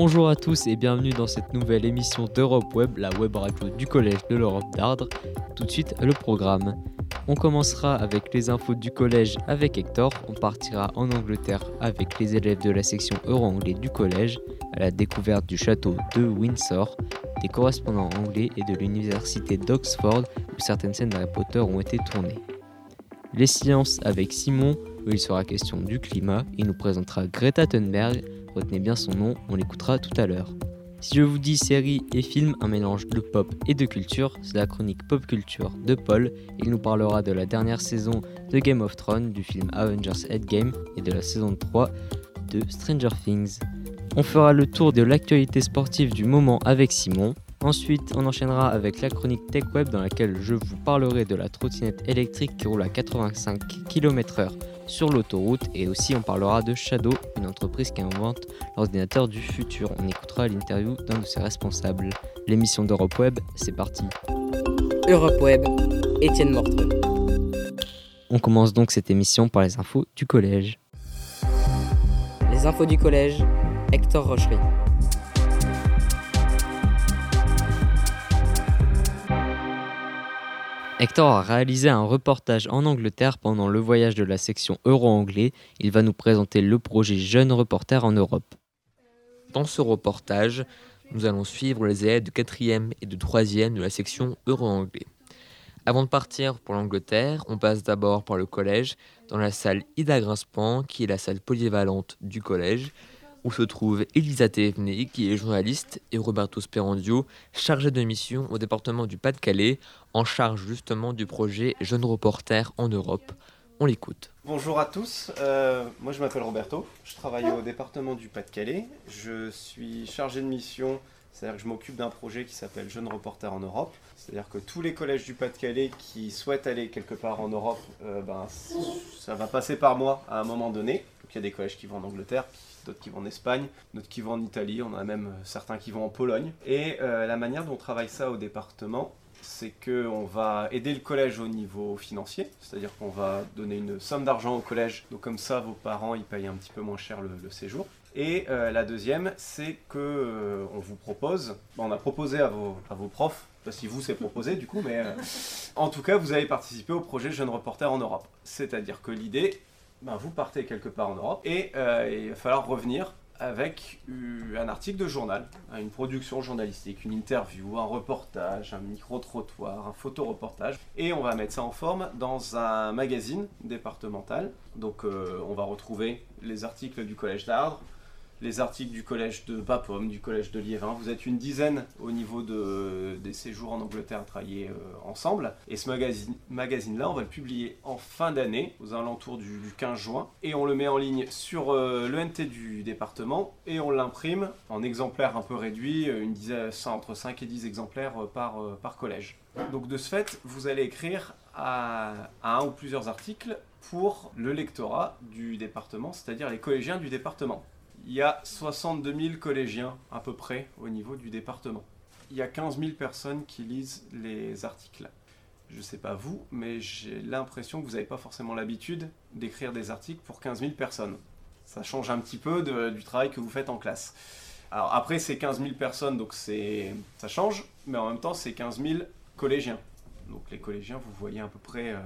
Bonjour à tous et bienvenue dans cette nouvelle émission d'Europe Web, la web radio du Collège de l'Europe d'Ardres. Tout de suite, le programme. On commencera avec les infos du collège avec Hector, on partira en Angleterre avec les élèves de la section euro-anglais du collège à la découverte du château de Windsor, des correspondants anglais et de l'université d'Oxford où certaines scènes d'Harry Potter ont été tournées. Les sciences avec Simon, où il sera question du climat, il nous présentera Greta Thunberg, retenez bien son nom, on l'écoutera tout à l'heure. Si je vous dis série et film, un mélange de pop et de culture, c'est la chronique pop culture de Paul. Il nous parlera de la dernière saison de Game of Thrones, du film Avengers Endgame et de la saison 3 de Stranger Things. On fera le tour de l'actualité sportive du moment avec Simon. Ensuite, on enchaînera avec la chronique Tech Web dans laquelle je vous parlerai de la trottinette électrique qui roule à 85 km/h sur l'autoroute et aussi on parlera de Shadow, une entreprise qui invente l'ordinateur du futur. On écoutera l'interview d'un de ses responsables. L'émission d'Europe Web, c'est parti. Europe Web, Étienne Mortreux. On commence donc cette émission par les infos du collège. Les infos du collège, Hector Rochery. Hector a réalisé un reportage en Angleterre pendant le voyage de la section Euro-Anglais. Il va nous présenter le projet Jeunes Reporters en Europe. Dans ce reportage, nous allons suivre les élèves de 4e et de 3e de la section Euro-Anglais. Avant de partir pour l'Angleterre, on passe d'abord par le collège, dans la salle Ida Grinspan, qui est la salle polyvalente du collège, où se trouve Elisa Thévenet, qui est journaliste, et Roberto Sperandio, chargé de mission au département du Pas-de-Calais, en charge justement du projet Jeunes Reporters en Europe. On l'écoute. Bonjour à tous, euh, moi je m'appelle Roberto, je travaille au département du Pas-de-Calais, je suis chargé de mission, c'est-à-dire que je m'occupe d'un projet qui s'appelle Jeunes Reporters en Europe, c'est-à-dire que tous les collèges du Pas-de-Calais qui souhaitent aller quelque part en Europe, euh, ben, ça va passer par moi à un moment donné. Donc, il y a des collèges qui vont en Angleterre, d'autres qui vont en Espagne, d'autres qui vont en Italie, on a même certains qui vont en Pologne. Et euh, la manière dont on travaille ça au département, c'est qu'on va aider le collège au niveau financier, c'est-à-dire qu'on va donner une somme d'argent au collège, donc comme ça vos parents ils payent un petit peu moins cher le, séjour. Et euh, la deuxième, c'est que euh, on vous propose, bon, on a proposé à vos, à vos profs, pas si vous c'est proposé du coup, mais euh, en tout cas vous allez participer au projet Jeunes Reporters en Europe. C'est-à-dire que l'idée, ben, vous partez quelque part en Europe et euh, il va falloir revenir avec un article de journal, hein, une production journalistique, une interview, un reportage, un micro-trottoir, un photoreportage. Et on va mettre ça en forme dans un magazine départemental. Donc euh, on va retrouver les articles du Collège d'Ardres, les articles du Collège de Bapaume, du Collège de Liévin. Vous êtes une dizaine au niveau de, des séjours en Angleterre à travailler euh, ensemble. Et ce magazine- magazine-là, on va le publier en fin d'année, aux alentours du, du 15 juin. Et on le met en ligne sur euh, l'ENT du département et on l'imprime en exemplaires un peu réduits, euh, une entre 5 et 10 exemplaires par, collège. Donc de ce fait, vous allez écrire à un ou plusieurs articles pour le lectorat du département, c'est-à-dire les collégiens du département. Il y a 62 000 collégiens à peu près au niveau du département. Il y a 15 000 personnes qui lisent les articles. Je sais pas vous, mais j'ai l'impression que vous n'avez pas forcément l'habitude d'écrire des articles pour 15 000 personnes. Ça change un petit peu du travail que vous faites en classe. Alors après, c'est 15 000 personnes, donc ça change, mais en même temps, c'est 15 000 collégiens. Donc les collégiens, vous voyez à peu près euh,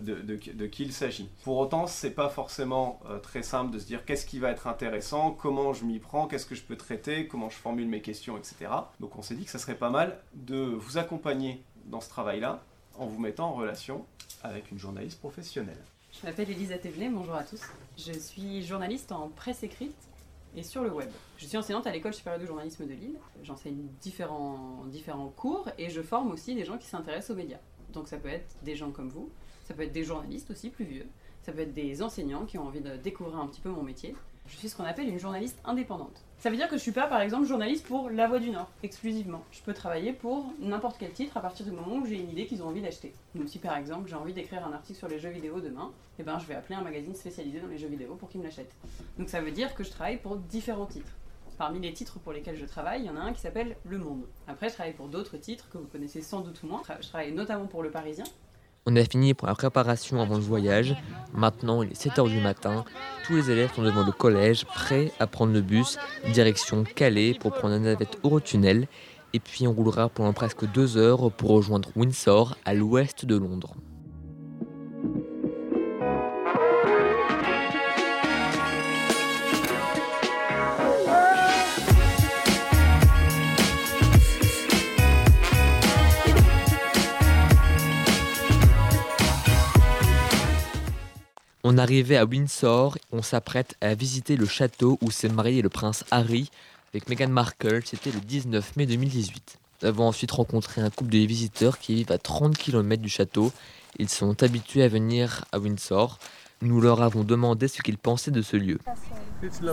de, de- de qui il s'agit. Pour autant, c'est pas forcément euh, très simple de se dire qu'est-ce qui va être intéressant, comment je m'y prends, qu'est-ce que je peux traiter, comment je formule mes questions, etc. Donc on s'est dit que ça serait pas mal de vous accompagner dans ce travail-là en vous mettant en relation avec une journaliste professionnelle. Je m'appelle Elisa Thévenet, bonjour à tous. Je suis journaliste en presse écrite et sur le web. Je suis enseignante à l'école supérieure de journalisme de Lille. J'enseigne différents, différents cours et je forme aussi des gens qui s'intéressent aux médias. Donc ça peut être des gens comme vous, ça peut être des journalistes aussi plus vieux, ça peut être des enseignants qui ont envie de découvrir un petit peu mon métier. Je suis ce qu'on appelle une journaliste indépendante. Ça veut dire que je suis pas par exemple journaliste pour La Voix du Nord exclusivement. Je peux travailler pour n'importe quel titre à partir du moment où j'ai une idée qu'ils ont envie d'acheter. Donc si par exemple j'ai envie d'écrire un article sur les jeux vidéo demain, eh ben je vais appeler un magazine spécialisé dans les jeux vidéo pour qu'ils me l'achètent. Donc ça veut dire que je travaille pour différents titres. Parmi les titres pour lesquels je travaille, il y en a un qui s'appelle Le Monde. Après, je travaille pour d'autres titres que vous connaissez sans doute moins. Je travaille notamment pour Le Parisien, On a fini pour la préparation avant le voyage. Maintenant, il est 7h du matin. Tous les élèves sont devant le collège, prêts à prendre le bus, direction Calais pour prendre la navette Eurotunnel. Et puis on roulera pendant presque deux heures pour rejoindre Windsor, à l'ouest de Londres. On arrivait à Windsor, on s'apprête à visiter le château où s'est marié le prince Harry avec Meghan Markle, c'était le 19 mai 2018. Nous avons ensuite rencontré un couple de visiteurs qui vivent à 30 km du château. Ils sont habitués à venir à Windsor. Nous leur avons demandé ce qu'ils pensaient de ce lieu.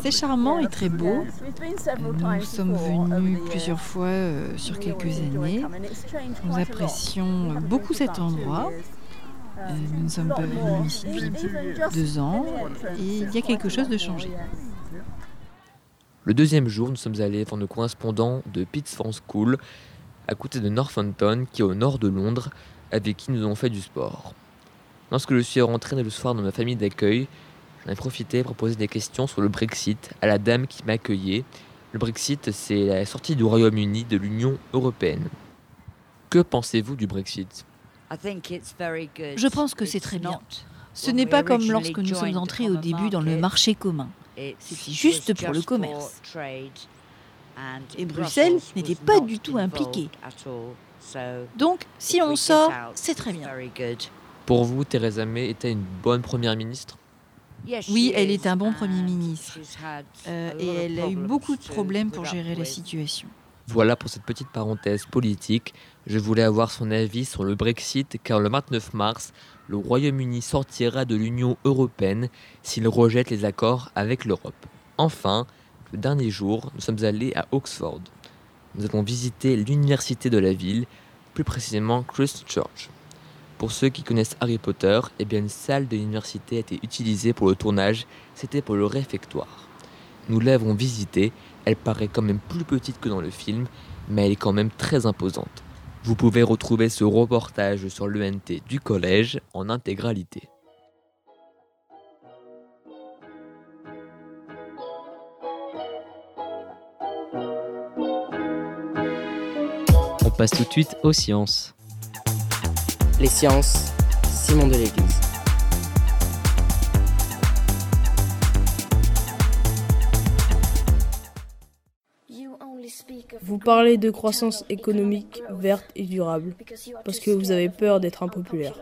C'est charmant et très beau. Nous sommes venus plusieurs fois euh, sur quelques années. Nous apprécions beaucoup cet endroit. Euh, nous ne sommes pas venus ici depuis deux ans et il y a quelque chose de changé. Le deuxième jour, nous sommes allés voir nos correspondants de Pittsford School, à côté de Northampton, qui est au nord de Londres, avec qui nous avons fait du sport. Lorsque je suis rentré le soir dans ma famille d'accueil, j'en ai profité pour poser des questions sur le Brexit à la dame qui m'a accueilli. Le Brexit, c'est la sortie du Royaume-Uni de l'Union européenne. Que pensez-vous du Brexit? Je pense que c'est très bien. Ce n'est pas comme lorsque nous sommes entrés au début dans le marché commun. C'était juste pour le commerce. Et Bruxelles n'était pas du tout impliquée. Donc, si on sort, c'est très bien. Pour vous, Theresa May était une bonne première ministre? Oui, elle est un bon Premier ministre. Euh, et elle a eu beaucoup de problèmes pour gérer la situation. Voilà pour cette petite parenthèse politique. Je voulais avoir son avis sur le Brexit car le 29 mars, le Royaume-Uni sortira de l'Union européenne s'il rejette les accords avec l'Europe. Enfin, le dernier jour, nous sommes allés à Oxford. Nous avons visité l'université de la ville, plus précisément Christ Church. Pour ceux qui connaissent Harry Potter, eh bien une salle de l'université a été utilisée pour le tournage, c'était pour le réfectoire. Nous l'avons visitée, elle paraît quand même plus petite que dans le film, mais elle est quand même très imposante. Vous pouvez retrouver ce reportage sur l'ENT du collège en intégralité. On passe tout de suite aux sciences. Les sciences, Simon de l'Église. Parlez de croissance économique verte et durable parce que vous avez peur d'être impopulaire.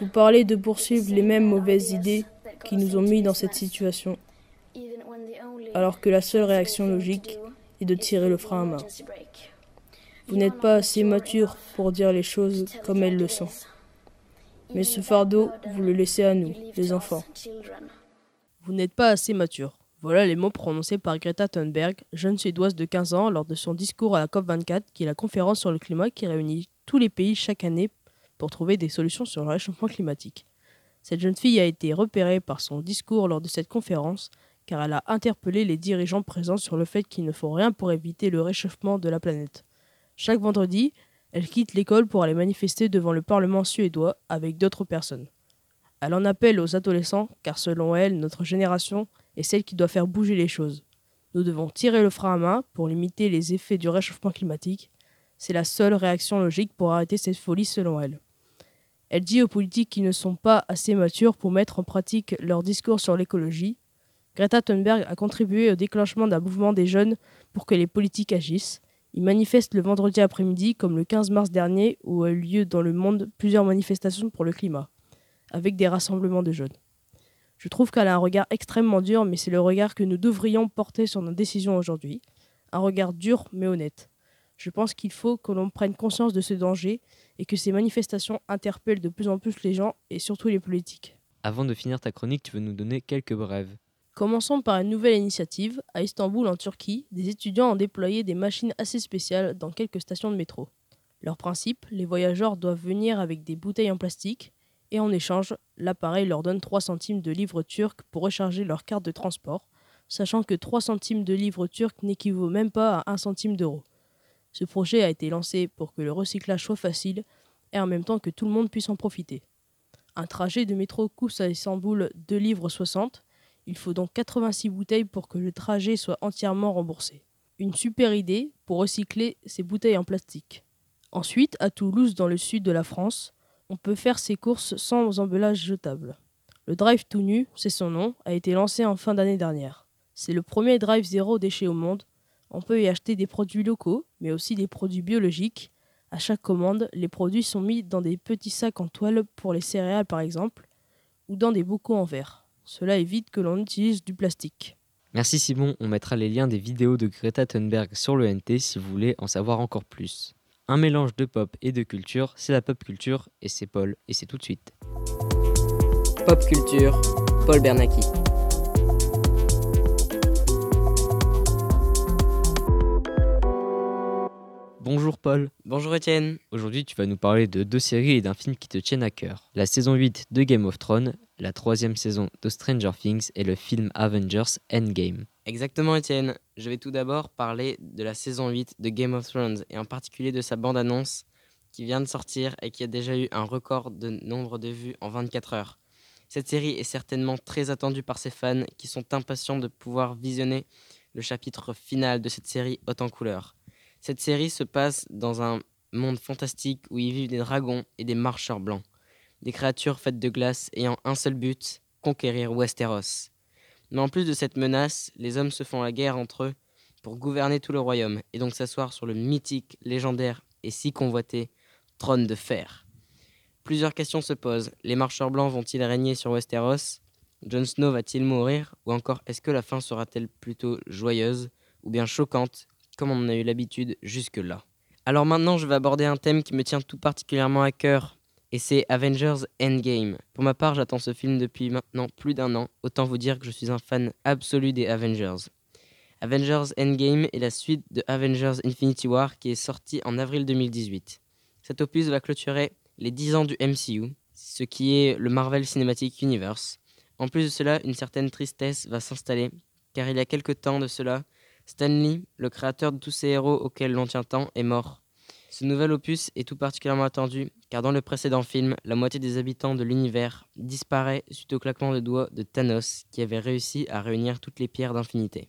Vous parlez de poursuivre les mêmes mauvaises idées qui nous ont mis dans cette situation, alors que la seule réaction logique est de tirer le frein à main. Vous n'êtes pas assez mature pour dire les choses comme elles le sont. Mais ce fardeau, vous le laissez à nous, les enfants. Vous n'êtes pas assez mature. Voilà les mots prononcés par Greta Thunberg, jeune suédoise de 15 ans, lors de son discours à la COP24, qui est la conférence sur le climat qui réunit tous les pays chaque année pour trouver des solutions sur le réchauffement climatique. Cette jeune fille a été repérée par son discours lors de cette conférence car elle a interpellé les dirigeants présents sur le fait qu'il ne faut rien pour éviter le réchauffement de la planète. Chaque vendredi, elle quitte l'école pour aller manifester devant le Parlement suédois avec d'autres personnes. Elle en appelle aux adolescents car selon elle, notre génération est celle qui doit faire bouger les choses. Nous devons tirer le frein à main pour limiter les effets du réchauffement climatique. C'est la seule réaction logique pour arrêter cette folie selon elle. Elle dit aux politiques qui ne sont pas assez matures pour mettre en pratique leur discours sur l'écologie. Greta Thunberg a contribué au déclenchement d'un mouvement des jeunes pour que les politiques agissent. Ils manifestent le vendredi après-midi, comme le 15 mars dernier, où a eu lieu dans le monde plusieurs manifestations pour le climat, avec des rassemblements de jeunes. Je trouve qu'elle a un regard extrêmement dur, mais c'est le regard que nous devrions porter sur nos décisions aujourd'hui. Un regard dur mais honnête. Je pense qu'il faut que l'on prenne conscience de ce danger et que ces manifestations interpellent de plus en plus les gens et surtout les politiques. Avant de finir ta chronique, tu veux nous donner quelques brèves. Commençons par une nouvelle initiative. À Istanbul, en Turquie, des étudiants ont déployé des machines assez spéciales dans quelques stations de métro. Leur principe, les voyageurs doivent venir avec des bouteilles en plastique et en échange, l'appareil leur donne 3 centimes de livres turcs pour recharger leur carte de transport, sachant que 3 centimes de livres turcs n'équivaut même pas à 1 centime d'euro. Ce projet a été lancé pour que le recyclage soit facile et en même temps que tout le monde puisse en profiter. Un trajet de métro coûte à Istanbul 2 livres 60. Il faut donc 86 bouteilles pour que le trajet soit entièrement remboursé. Une super idée pour recycler ces bouteilles en plastique. Ensuite, à Toulouse, dans le sud de la France, on peut faire ses courses sans emballage jetable. Le Drive tout nu, c'est son nom, a été lancé en fin d'année dernière. C'est le premier drive zéro déchet au monde. On peut y acheter des produits locaux, mais aussi des produits biologiques, à chaque commande, les produits sont mis dans des petits sacs en toile pour les céréales par exemple, ou dans des bocaux en verre. Cela évite que l'on utilise du plastique. Merci Simon, on mettra les liens des vidéos de Greta Thunberg sur le NT si vous voulez en savoir encore plus. Un mélange de pop et de culture, c'est la pop culture et c'est Paul et c'est tout de suite. Pop culture, Paul Bernacki. Bonjour Paul. Bonjour Étienne. Aujourd'hui, tu vas nous parler de deux séries et d'un film qui te tiennent à cœur. La saison 8 de Game of Thrones, la troisième saison de Stranger Things et le film Avengers Endgame. Exactement Étienne. Je vais tout d'abord parler de la saison 8 de Game of Thrones et en particulier de sa bande-annonce qui vient de sortir et qui a déjà eu un record de nombre de vues en 24 heures. Cette série est certainement très attendue par ses fans qui sont impatients de pouvoir visionner le chapitre final de cette série haute en couleurs. Cette série se passe dans un monde fantastique où y vivent des dragons et des marcheurs blancs, des créatures faites de glace ayant un seul but, conquérir Westeros. Mais en plus de cette menace, les hommes se font la guerre entre eux pour gouverner tout le royaume et donc s'asseoir sur le mythique, légendaire et si convoité trône de fer. Plusieurs questions se posent. Les marcheurs blancs vont-ils régner sur Westeros? Jon Snow va-t-il mourir? Ou encore, est-ce que la fin sera-t-elle plutôt joyeuse ou bien choquante comme on en a eu l'habitude jusque-là? Alors maintenant, je vais aborder un thème qui me tient tout particulièrement à cœur, et c'est Avengers Endgame. Pour ma part, j'attends ce film depuis maintenant plus d'un an, autant vous dire que je suis un fan absolu des Avengers. Avengers Endgame est la suite de Avengers Infinity War qui est sorti en avril 2018. Cet opus va clôturer les 10 ans du MCU, ce qui est le Marvel Cinematic Universe. En plus de cela, une certaine tristesse va s'installer, car il y a quelque temps de cela, Stanley, le créateur de tous ces héros auxquels l'on tient tant, est mort. Ce nouvel opus est tout particulièrement attendu, car dans le précédent film, la moitié des habitants de l'univers disparaît suite au claquement de doigts de Thanos, qui avait réussi à réunir toutes les pierres d'infinité.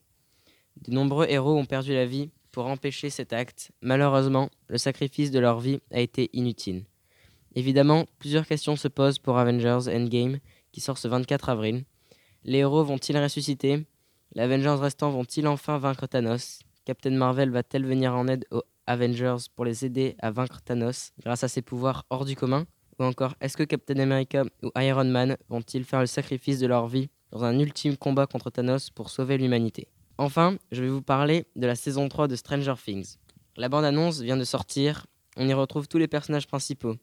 De nombreux héros ont perdu la vie pour empêcher cet acte. Malheureusement, le sacrifice de leur vie a été inutile. Évidemment, plusieurs questions se posent pour Avengers Endgame, qui sort ce 24 avril. Les héros vont-ils ressusciter? Les Avengers restants vont-ils enfin vaincre Thanos? Captain Marvel va-t-elle venir en aide aux Avengers pour les aider à vaincre Thanos grâce à ses pouvoirs hors du commun? Ou encore, est-ce que Captain America ou Iron Man vont-ils faire le sacrifice de leur vie dans un ultime combat contre Thanos pour sauver l'humanité? Enfin, je vais vous parler de la saison 3 de Stranger Things. La bande-annonce vient de sortir, on y retrouve tous les personnages principaux,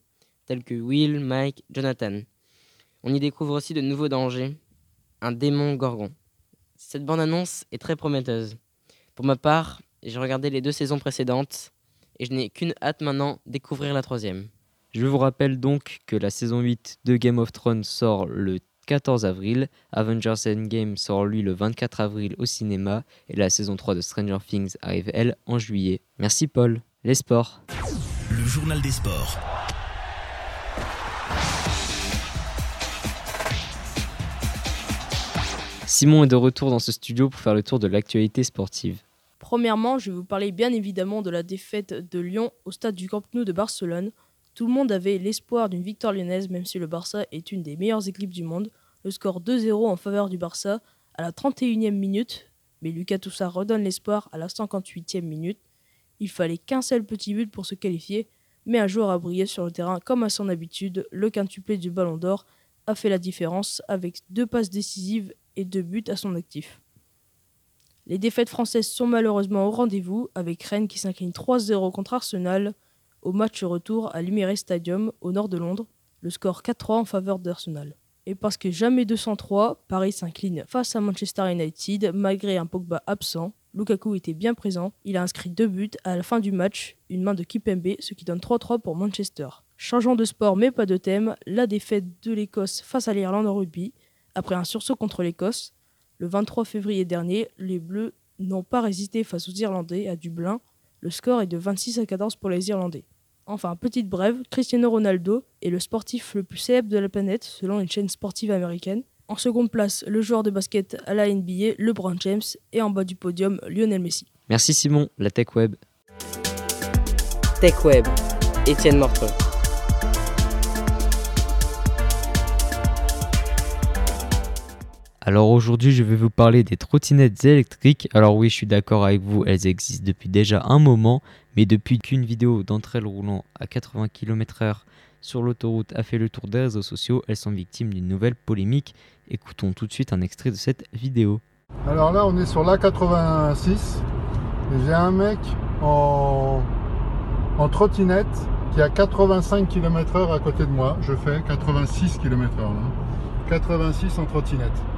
tels que Will, Mike, Jonathan. On y découvre aussi de nouveaux dangers, un démon gorgon. Cette bande-annonce est très prometteuse. Pour ma part, j'ai regardé les deux saisons précédentes et je n'ai qu'une hâte maintenant découvrir la troisième. Je vous rappelle donc que la saison 8 de Game of Thrones sort le 14 avril, Avengers Endgame sort lui le 24 avril au cinéma et la saison 3 de Stranger Things arrive elle en juillet. Merci Paul. Les sports. Le journal des sports. Simon est de retour dans ce studio pour faire le tour de l'actualité sportive. Premièrement, je vais vous parler bien évidemment de la défaite de Lyon au stade du Camp Nou de Barcelone. Tout le monde avait l'espoir d'une victoire lyonnaise, même si le Barça est une des meilleures équipes du monde. Le score 2-0 en faveur du Barça à la 31e minute, mais Lucas Toussa redonne l'espoir à la 58e minute. Il fallait qu'un seul petit but pour se qualifier, mais un joueur a brillé sur le terrain comme à son habitude. Le quintuplé du Ballon d'Or a fait la différence avec deux passes décisives et deux buts à son actif. Les défaites françaises sont malheureusement au rendez-vous, avec Rennes qui s'incline 3-0 contre Arsenal au match retour à l'Emirates Stadium au nord de Londres, le score 4-3 en faveur d'Arsenal. Et parce que jamais 203, Paris s'incline face à Manchester United malgré un Pogba absent. Lukaku était bien présent, il a inscrit deux buts à la fin du match, une main de Kipembe, ce qui donne 3-3 pour Manchester. Changeant de sport mais pas de thème, la défaite de l'Écosse face à l'Irlande en rugby, après un sursaut contre l'Écosse, le 23 février dernier, les Bleus n'ont pas résisté face aux Irlandais à Dublin. Le score est de 26 à 14 pour les Irlandais. Enfin, petite brève, Cristiano Ronaldo est le sportif le plus célèbre de la planète selon une chaîne sportive américaine. En seconde place, le joueur de basket à la NBA, LeBron James, et en bas du podium, Lionel Messi. Merci Simon, la Tech Web. Tech Web, Étienne. Alors aujourd'hui, je vais vous parler des trottinettes électriques. Alors oui, je suis d'accord avec vous, elles existent depuis déjà un moment, mais depuis qu'une vidéo d'entre elles roulant à 80 km/h sur l'autoroute a fait le tour des réseaux sociaux, elles sont victimes d'une nouvelle polémique. Écoutons tout de suite un extrait de cette vidéo. Alors là, on est sur l'A86 et j'ai un mec en, en trottinette qui a 85 km/h à côté de moi. Je fais 86 km/h. 86 en trottinette.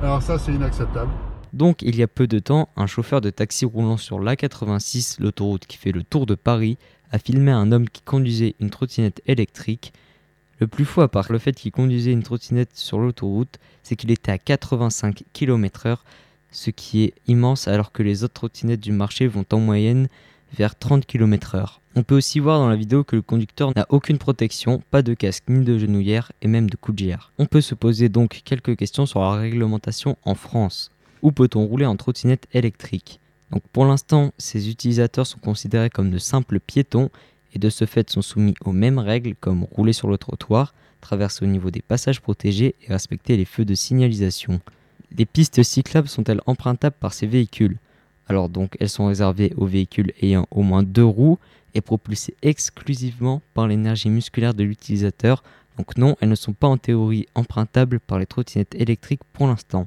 Alors ça, c'est inacceptable. Donc, il y a peu de temps, un chauffeur de taxi roulant sur l'A86, l'autoroute qui fait le tour de Paris, a filmé un homme qui conduisait une trottinette électrique. Le plus fou, à part le fait qu'il conduisait une trottinette sur l'autoroute, c'est qu'il était à 85 km/h, ce qui est immense alors que les autres trottinettes du marché vont en moyenne vers 30 km/h. On peut aussi voir dans la vidéo que le conducteur n'a aucune protection, pas de casque ni de genouillère et même de coudière. On peut se poser donc quelques questions sur la réglementation en France. Où peut-on rouler en trottinette électrique? Donc pour l'instant, ces utilisateurs sont considérés comme de simples piétons et de ce fait sont soumis aux mêmes règles comme rouler sur le trottoir, traverser au niveau des passages protégés et respecter les feux de signalisation. Les pistes cyclables sont-elles empruntables par ces véhicules? Alors donc elles sont réservées aux véhicules ayant au moins deux roues et propulsées exclusivement par l'énergie musculaire de l'utilisateur. Donc non, elles ne sont pas en théorie empruntables par les trottinettes électriques pour l'instant.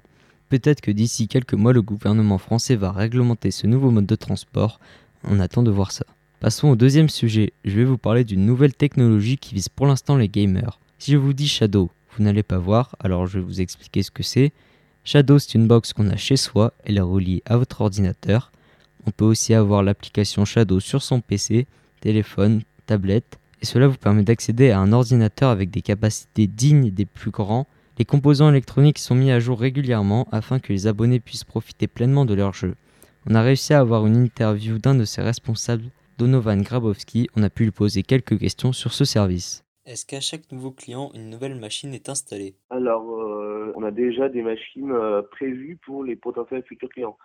Peut-être que d'ici quelques mois le gouvernement français va réglementer ce nouveau mode de transport. On attend de voir ça. Passons au deuxième sujet. Je vais vous parler d'une nouvelle technologie qui vise pour l'instant les gamers. Si je vous dis Shadow, vous n'allez pas voir, alors je vais vous expliquer ce que c'est. Shadow, c'est une box qu'on a chez soi, elle est reliée à votre ordinateur. On peut aussi avoir l'application Shadow sur son PC, téléphone, tablette, et cela vous permet d'accéder à un ordinateur avec des capacités dignes des plus grands. Les composants électroniques sont mis à jour régulièrement afin que les abonnés puissent profiter pleinement de leur jeu. On a réussi à avoir une interview d'un de ses responsables, Donovan Grabowski. On a pu lui poser quelques questions sur ce service. Est-ce qu'à chaque nouveau client, une nouvelle machine est installée? Alors, euh, on a déjà des machines euh, prévues pour les potentiels futurs clients.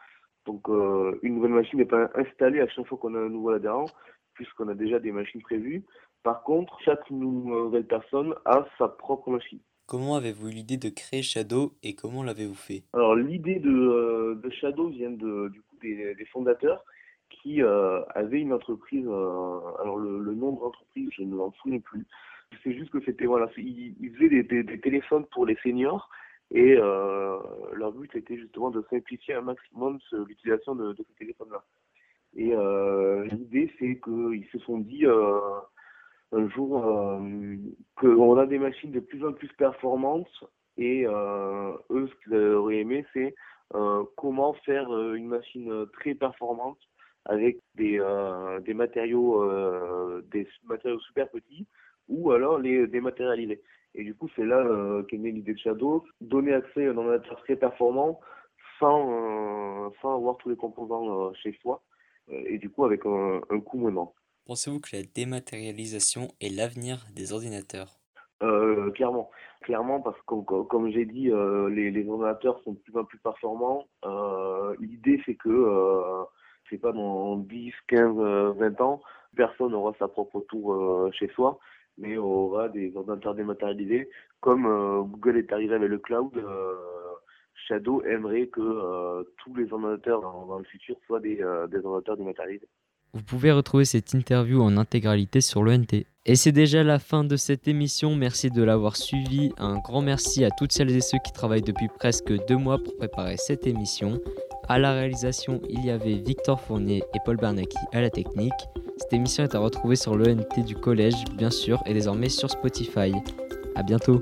Donc, euh, une nouvelle machine n'est pas installée à chaque fois qu'on a un nouveau adhérent, puisqu'on a déjà des machines prévues. Par contre, chaque nouvelle personne a sa propre machine. Comment avez-vous eu l'idée de créer Shadow et comment l'avez-vous fait? Alors, l'idée de, Shadow vient de, du coup des, fondateurs qui avaient une entreprise. alors, le, nom de l'entreprise, je ne m'en souviens plus. C'est juste que c'était voilà, ils, faisaient des, téléphones pour les seniors et euh, leur but était justement de simplifier un maximum l'utilisation de, ces téléphones-là. Et euh, l'idée, c'est qu'ils se sont dit euh, un jour qu'on a des machines de plus en plus performantes et eux, ce qu'ils auraient aimé, c'est comment faire une machine très performante avec des, des matériaux des matériaux super petits ou alors les dématérialiser. Et du coup, c'est là euh, qu'est née l'idée de Shadow, donner accès à un ordinateur très performant sans, euh, sans avoir tous les composants euh, chez soi, et du coup avec un, un coût moindre. Pensez-vous que la dématérialisation est l'avenir des ordinateurs? Clairement, clairement parce que comme, j'ai dit, les, les, ordinateurs sont de plus en plus performants. L'idée c'est que c'est pas dans 10, 15, 20 ans, personne n'aura sa propre tour chez soi mais aura des ordinateurs dématérialisés. Comme euh, Google est arrivé avec le cloud, euh, Shadow aimerait que euh, tous les ordinateurs dans, le futur soient des, des ordinateurs dématérialisés. Vous pouvez retrouver cette interview en intégralité sur l'ENT. Et c'est déjà la fin de cette émission. Merci de l'avoir suivi. Un grand merci à toutes celles et ceux qui travaillent depuis presque deux mois pour préparer cette émission. À la réalisation, il y avait Victor Fournier et Paul Bernacki à la technique. Cette émission est à retrouver sur l'ENT du collège, bien sûr, et désormais sur Spotify. A bientôt